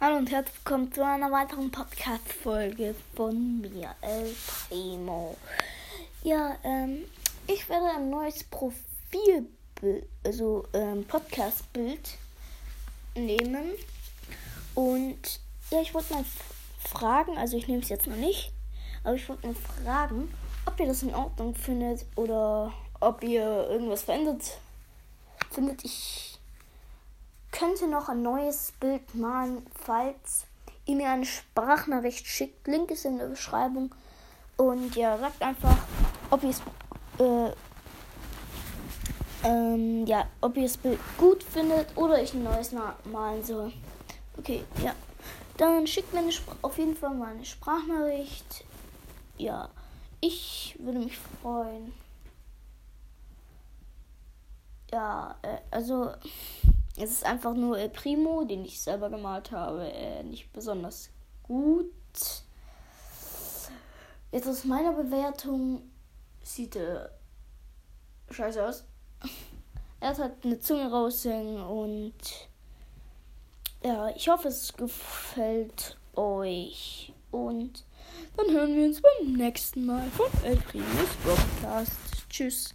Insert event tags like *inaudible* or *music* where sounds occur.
Hallo und herzlich willkommen zu einer weiteren Podcast-Folge von mir, El Primo. Ja, ähm, ich werde ein neues Profilbild, also ähm, Podcast-Bild nehmen. Und ja, ich wollte mal fragen, also ich nehme es jetzt noch nicht, aber ich wollte mal fragen, ob ihr das in Ordnung findet oder ob ihr irgendwas verändert findet. Ich könnte noch ein neues Bild malen, falls ihr mir eine Sprachnachricht schickt. Link ist in der Beschreibung. Und ja, sagt einfach, ob ihr es äh, ähm, ja, ob ihr das Bild gut findet oder ich ein neues malen soll. Okay, ja. Dann schickt mir auf jeden Fall mal eine Sprachnachricht. Ja, ich würde mich freuen. Ja, äh, also es ist einfach nur El Primo, den ich selber gemalt habe, äh, nicht besonders gut. Jetzt aus meiner Bewertung sieht er scheiße aus. *laughs* Er hat eine Zunge raushängen und ja, ich hoffe, es gefällt euch. Und dann hören wir uns beim nächsten Mal von El Primos Podcast. Tschüss.